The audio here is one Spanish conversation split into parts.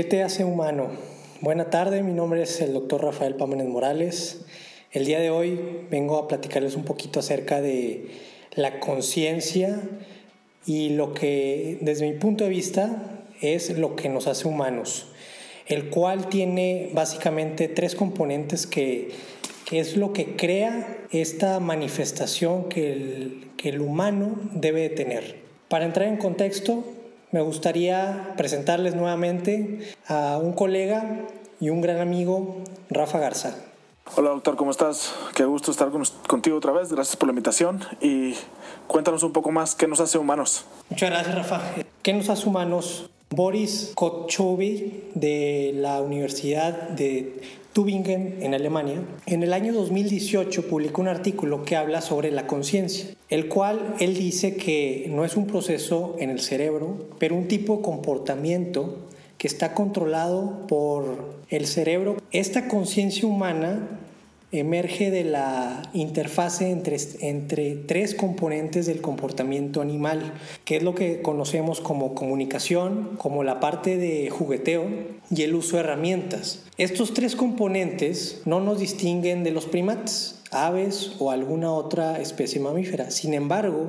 ¿Qué te hace humano? Buena tarde, mi nombre es el doctor Rafael Pámenes Morales. El día de hoy vengo a platicarles un poquito acerca de la conciencia y lo que desde mi punto de vista es lo que nos hace humanos, el cual tiene básicamente tres componentes que, es lo que crea esta manifestación que el, que el humano debe de tener. Para entrar en contexto, me gustaría presentarles nuevamente a un colega y un gran amigo, Rafa Garza. Hola doctor, ¿cómo estás? Qué gusto estar contigo otra vez. Gracias por la invitación y cuéntanos un poco más qué nos hace humanos. Muchas gracias Rafa. ¿Qué nos hace humanos? Boris Kotchovi de la Universidad de Tübingen en Alemania, en el año 2018 publicó un artículo que habla sobre la conciencia, el cual él dice que no es un proceso en el cerebro, pero un tipo de comportamiento que está controlado por el cerebro. Esta conciencia humana emerge de la interfase entre, entre tres componentes del comportamiento animal, que es lo que conocemos como comunicación, como la parte de jugueteo y el uso de herramientas. Estos tres componentes no nos distinguen de los primates, aves o alguna otra especie mamífera. Sin embargo,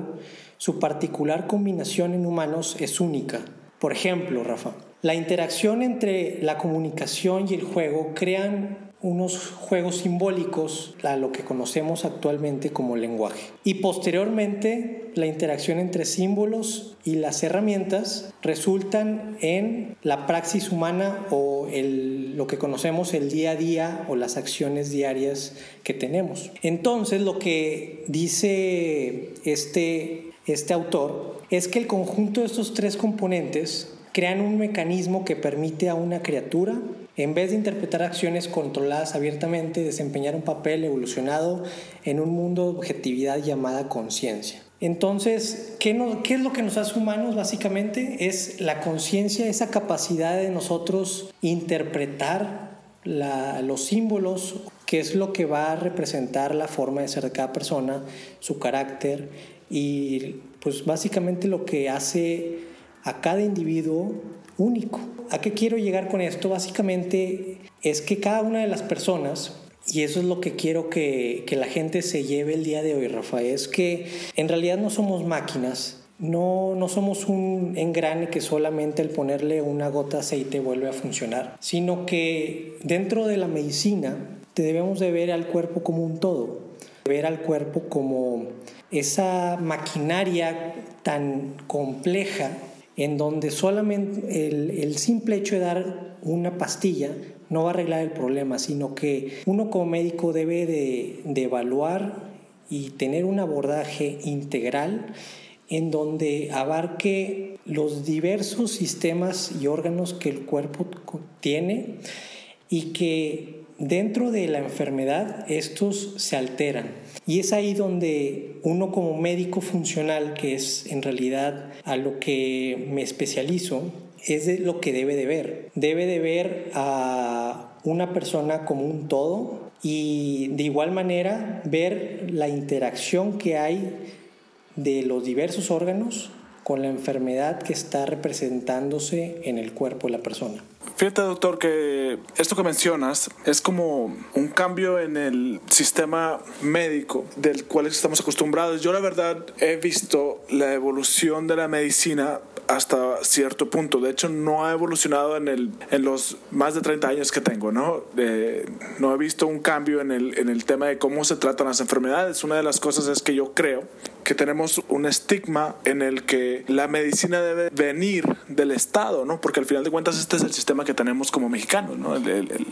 su particular combinación en humanos es única. Por ejemplo, Rafa, la interacción entre la comunicación y el juego crean unos juegos simbólicos a lo que conocemos actualmente como lenguaje. Y posteriormente, la interacción entre símbolos y las herramientas resultan en la praxis humana o el, lo que conocemos el día a día o las acciones diarias que tenemos. Entonces, lo que dice este, este autor es que el conjunto de estos tres componentes crean un mecanismo que permite a una criatura en vez de interpretar acciones controladas abiertamente, desempeñar un papel evolucionado en un mundo de objetividad llamada conciencia. Entonces, ¿qué, es lo que nos hace humanos básicamente? Es la conciencia, esa capacidad de nosotros interpretar los símbolos, que es lo que va a representar la forma de ser de cada persona, su carácter y pues básicamente lo que hace a cada individuo único. ¿A qué quiero llegar con esto? Básicamente es que cada una de las personas, y eso es lo que quiero que, la gente se lleve el día de hoy, Rafael, es que en realidad no somos máquinas, no, no somos un engrane que solamente el ponerle una gota de aceite vuelve a funcionar, sino que dentro de la medicina debemos de ver al cuerpo como un todo, ver al cuerpo como esa maquinaria tan compleja en donde solamente el, simple hecho de dar una pastilla no va a arreglar el problema, sino que uno como médico debe de, de evaluar y tener un abordaje integral en donde abarque los diversos sistemas y órganos que el cuerpo tiene y que dentro de la enfermedad estos se alteran. Y es ahí donde uno como médico funcional, que es en realidad a lo que me especializo, es de lo que debe de ver. Debe de ver a una persona como un todo y de igual manera ver la interacción que hay de los diversos órganos con la enfermedad que está representándose en el cuerpo de la persona. Fíjate, doctor, que esto que mencionas es como un cambio en el sistema médico del cual estamos acostumbrados. Yo la verdad he visto la evolución de la medicina hasta cierto punto. De hecho, no ha evolucionado en, el, en los más de 30 años que tengo, ¿no? no he visto un cambio en el, en el tema de cómo se tratan las enfermedades. Una de las cosas es que yo creo que tenemos un estigma en el que la medicina debe venir del Estado, ¿no? Porque al final de cuentas este es el sistema que tenemos como mexicanos, ¿no?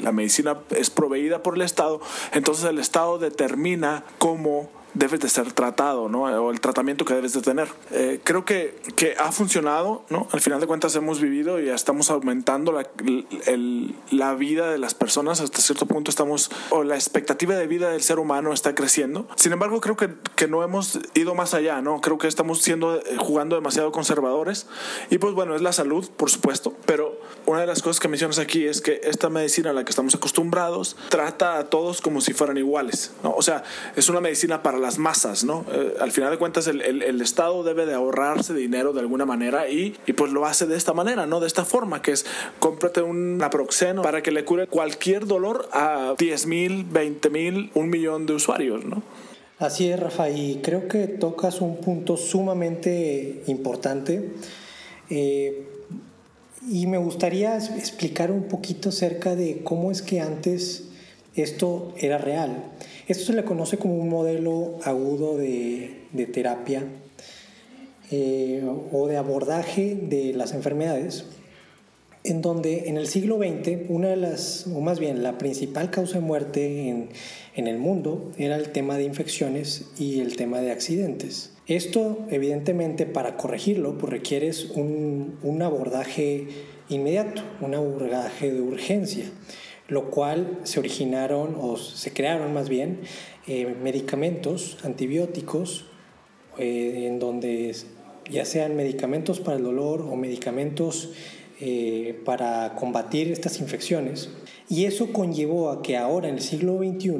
la medicina es proveída por el Estado, entonces el Estado determina cómo debes de ser tratado, ¿no? O el tratamiento que debes de tener. Eh, creo que, que ha funcionado, ¿no? Al final de cuentas hemos vivido y ya estamos aumentando la, la vida de las personas. Hasta cierto punto estamos, o la expectativa de vida del ser humano está creciendo. Sin embargo, creo que, que no hemos ido más allá, ¿no? Creo que estamos siendo, eh, jugando demasiado conservadores. Y pues bueno, es la salud, por supuesto, pero una de las cosas que mencionas aquí es que esta medicina a la que estamos acostumbrados trata a todos como si fueran iguales, ¿no? O sea, es una medicina para las masas, ¿no? Eh, al final de cuentas, el, el, Estado debe de ahorrarse dinero de alguna manera y, y, pues lo hace de esta manera, ¿no? De esta forma, que es cómprate un naproxeno para que le cure cualquier dolor a 10 mil, 20 mil, un millón de usuarios, ¿no? Así es, Rafa, y creo que tocas un punto sumamente importante. Eh, y me gustaría explicar un poquito acerca de cómo es que antes esto era real. Esto se le conoce como un modelo agudo de, de terapia eh, o de abordaje de las enfermedades, en donde en el siglo XX una de las, o más bien la principal causa de muerte en, en el mundo era el tema de infecciones y el tema de accidentes. Esto, evidentemente, para corregirlo, pues requieres un, un abordaje inmediato, un abordaje de urgencia, lo cual se originaron o se crearon más bien eh, medicamentos, antibióticos, eh, en donde ya sean medicamentos para el dolor o medicamentos eh, para combatir estas infecciones. Y eso conllevó a que ahora, en el siglo XXI,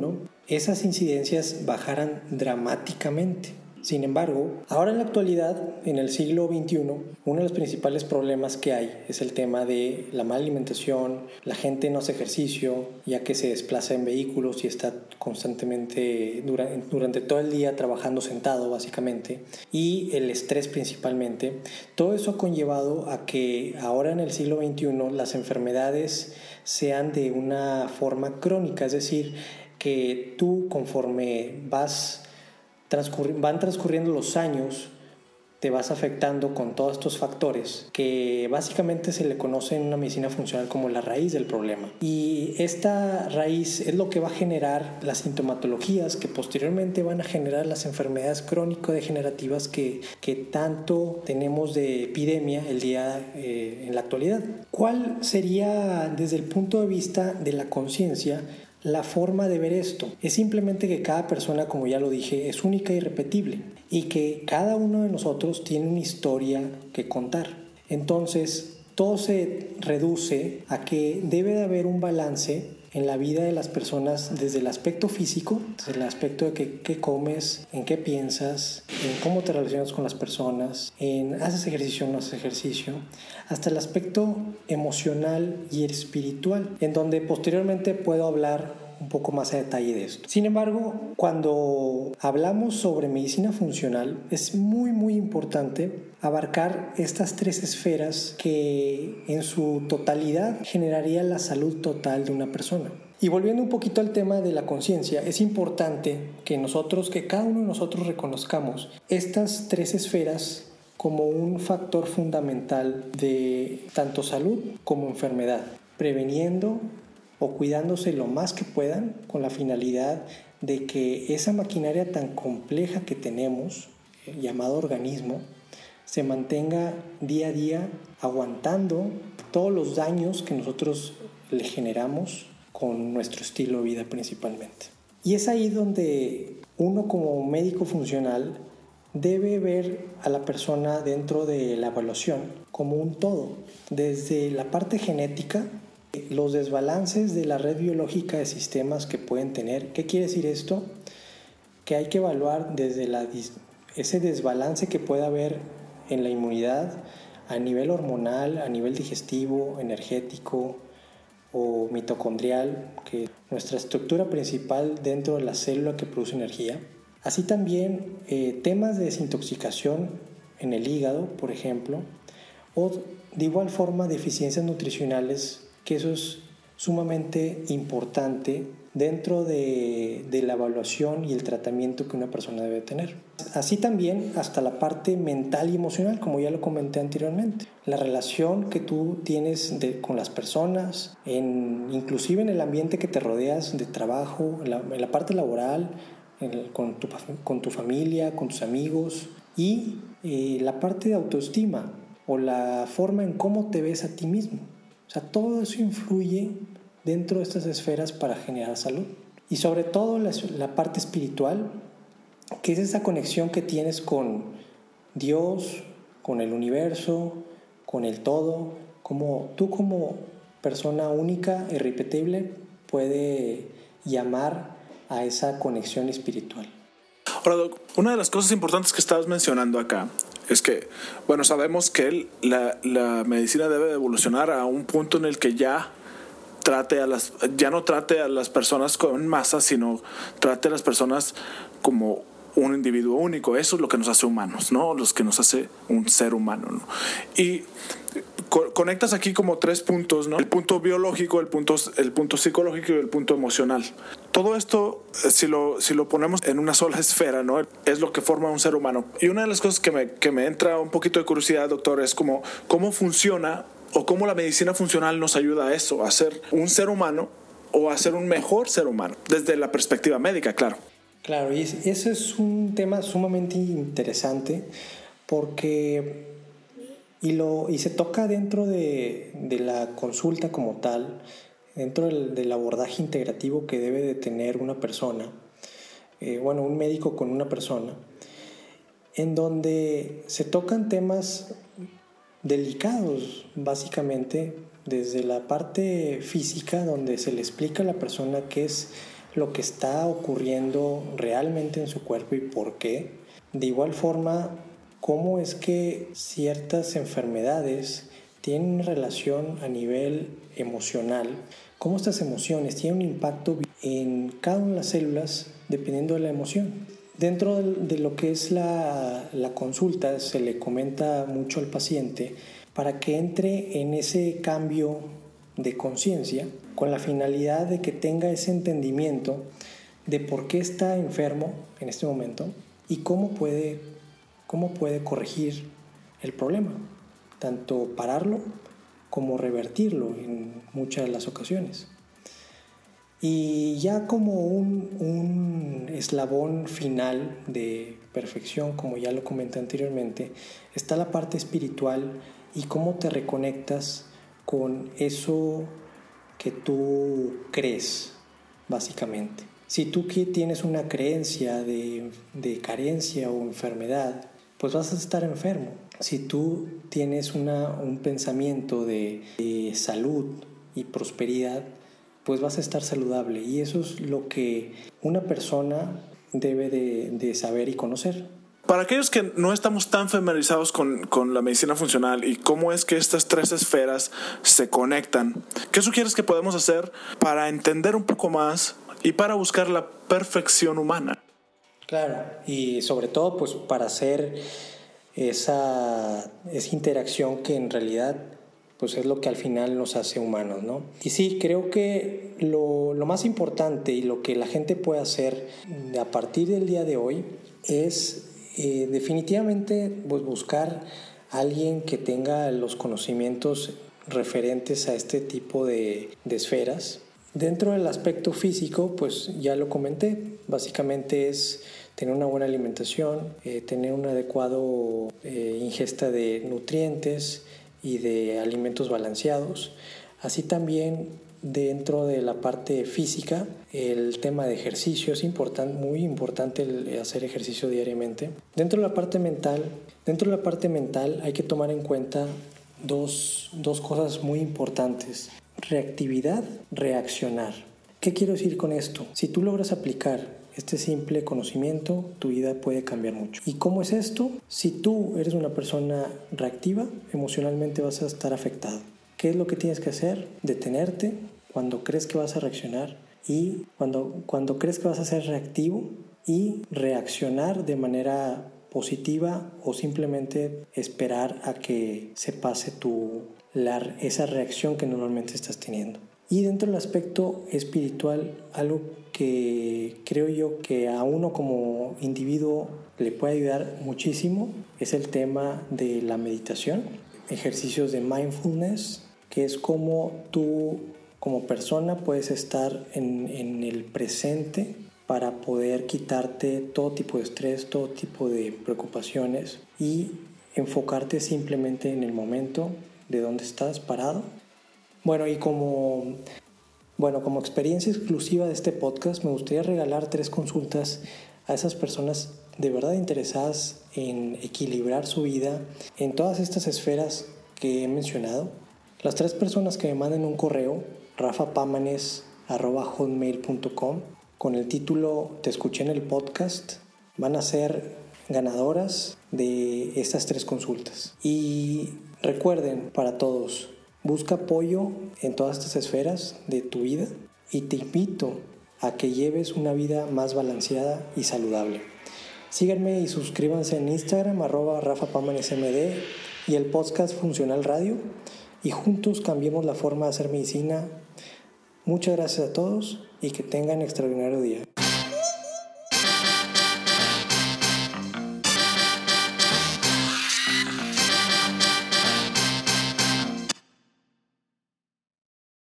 esas incidencias bajaran dramáticamente. Sin embargo, ahora en la actualidad, en el siglo XXI, uno de los principales problemas que hay es el tema de la mala alimentación, la gente no hace ejercicio, ya que se desplaza en vehículos y está constantemente durante, todo el día trabajando sentado básicamente, y el estrés principalmente. Todo eso ha conllevado a que ahora en el siglo XXI las enfermedades sean de una forma crónica, es decir, que tú conforme vas van transcurriendo los años, te vas afectando con todos estos factores que básicamente se le conoce en una medicina funcional como la raíz del problema. Y esta raíz es lo que va a generar las sintomatologías que posteriormente van a generar las enfermedades crónico-degenerativas que, que tanto tenemos de epidemia el día eh, en la actualidad. ¿Cuál sería desde el punto de vista de la conciencia la forma de ver esto. Es simplemente que cada persona, como ya lo dije, es única y repetible y que cada uno de nosotros tiene una historia que contar. Entonces, todo se reduce a que debe de haber un balance en la vida de las personas desde el aspecto físico, desde el aspecto de qué comes, en qué piensas, en cómo te relacionas con las personas, en haces ejercicio o no haces ejercicio, hasta el aspecto emocional y espiritual, en donde posteriormente puedo hablar un poco más a detalle de esto. Sin embargo, cuando hablamos sobre medicina funcional, es muy muy importante abarcar estas tres esferas que en su totalidad generaría la salud total de una persona. Y volviendo un poquito al tema de la conciencia, es importante que nosotros, que cada uno de nosotros reconozcamos estas tres esferas como un factor fundamental de tanto salud como enfermedad, preveniendo o cuidándose lo más que puedan con la finalidad de que esa maquinaria tan compleja que tenemos, eh, llamado organismo, se mantenga día a día aguantando todos los daños que nosotros le generamos con nuestro estilo de vida principalmente. Y es ahí donde uno como médico funcional debe ver a la persona dentro de la evaluación como un todo, desde la parte genética los desbalances de la red biológica de sistemas que pueden tener. ¿Qué quiere decir esto? Que hay que evaluar desde la, ese desbalance que puede haber en la inmunidad a nivel hormonal, a nivel digestivo, energético o mitocondrial, que es nuestra estructura principal dentro de la célula que produce energía. Así también eh, temas de desintoxicación en el hígado, por ejemplo, o de igual forma deficiencias nutricionales que eso es sumamente importante dentro de, la evaluación y el tratamiento que una persona debe tener. Así también hasta la parte mental y emocional, como ya lo comenté anteriormente. La relación que tú tienes con las personas, en, inclusive en el ambiente que te rodeas de trabajo, en la, parte laboral, con, tu, con, tu, familia, con tus amigos y eh, la parte de autoestima o la forma en cómo te ves a ti mismo. O sea, todo eso influye dentro de estas esferas para generar salud. Y sobre todo la, parte espiritual, que es esa conexión que tienes con Dios, con el universo, con el todo, como tú como persona única, irrepetible, puede llamar a esa conexión espiritual. Ahora, una de las cosas importantes que estabas mencionando acá es que, bueno, sabemos que la, la medicina debe evolucionar a un punto en el que ya trate a las, ya no trate a las personas con masa, sino trate a las personas como un individuo único. Eso es lo que nos hace humanos, ¿no? Los que nos hace un ser humano, ¿no? Y conectas aquí como tres puntos, ¿no? El punto biológico, el punto, el punto psicológico y el punto emocional. Todo esto, eh, si lo, si lo ponemos en una sola esfera, ¿no? Es lo que forma un ser humano. Y una de las cosas que me, que me entra un poquito de curiosidad, doctor, es como cómo funciona o cómo la medicina funcional nos ayuda a eso, a ser un ser humano o a ser un mejor ser humano, desde la perspectiva médica, claro. Claro, y ese es un tema sumamente interesante porque y, lo, y se toca dentro de, de la consulta como tal, dentro del, del, abordaje integrativo que debe de tener una persona, eh, bueno, un médico con una persona, en donde se tocan temas delicados, básicamente, desde la parte física, donde se le explica a la persona qué es lo que está ocurriendo realmente en su cuerpo y por qué. De igual forma, cómo es que ciertas enfermedades tienen relación a nivel emocional, cómo estas emociones tienen un impacto en cada una de las células dependiendo de la emoción. Dentro de lo que es la, la consulta se le comenta mucho al paciente para que entre en ese cambio de conciencia con la finalidad de que tenga ese entendimiento de por qué está enfermo en este momento y cómo puede cómo puede corregir el problema, tanto pararlo como revertirlo en muchas de las ocasiones. Y ya como un, eslabón final de perfección, como ya lo comenté anteriormente, está la parte espiritual y cómo te reconectas con eso que tú crees, básicamente. Si tú tienes una creencia de, de carencia o enfermedad, pues vas a estar enfermo. Si tú tienes un pensamiento de, salud y prosperidad, pues vas a estar saludable. Y eso es lo que una persona debe de, saber y conocer. Para aquellos que no estamos tan familiarizados con, con, la medicina funcional y cómo es que estas tres esferas se conectan, ¿qué sugieres que podemos hacer para entender un poco más y para buscar la perfección humana? Claro, y sobre todo pues para hacer esa, esa interacción que en realidad pues es lo que al final nos hace humanos, ¿no? Y sí, creo que lo, lo, más importante y lo que la gente puede hacer a partir del día de hoy es eh, definitivamente pues, buscar a alguien que tenga los conocimientos referentes a este tipo de, de esferas. Dentro del aspecto físico, pues ya lo comenté, básicamente es tener una buena alimentación, eh, tener una adecuada eh, ingesta de nutrientes y de alimentos balanceados. Así también dentro de la parte física, el tema de ejercicio es muy importante hacer ejercicio diariamente. Dentro de la parte mental, dentro de la parte mental hay que tomar en cuenta dos, dos cosas muy importantes. Reactividad, reaccionar. ¿Qué quiero decir con esto? Si tú logras aplicar este simple conocimiento, tu vida puede cambiar mucho. ¿Y cómo es esto? Si tú eres una persona reactiva, emocionalmente vas a estar afectado. ¿Qué es lo que tienes que hacer? Detenerte cuando crees que vas a reaccionar y cuando, cuando crees que vas a ser reactivo y reaccionar de manera positiva o simplemente esperar a que se pase tu, esa reacción que normalmente estás teniendo. Y dentro del aspecto espiritual, algo que creo yo que a uno como individuo le puede ayudar muchísimo es el tema de la meditación, ejercicios de mindfulness, que es como tú como persona puedes estar en, en el presente para poder quitarte todo tipo de estrés, todo tipo de preocupaciones y enfocarte simplemente en el momento de donde estás parado bueno, y como, bueno, como experiencia exclusiva de este podcast, me gustaría regalar tres consultas a esas personas de verdad interesadas en equilibrar su vida en todas estas esferas que he mencionado. Las tres personas que me manden un correo, rafapamanes.com, con el título Te escuché en el podcast, van a ser ganadoras de estas tres consultas. Y recuerden para todos, busca apoyo en todas estas esferas de tu vida y te invito a que lleves una vida más balanceada y saludable. Síganme y suscríbanse en Instagram, arroba rafapamanesmd y el podcast Funcional Radio y juntos cambiemos la forma de hacer medicina. Muchas gracias a todos y que tengan extraordinario día.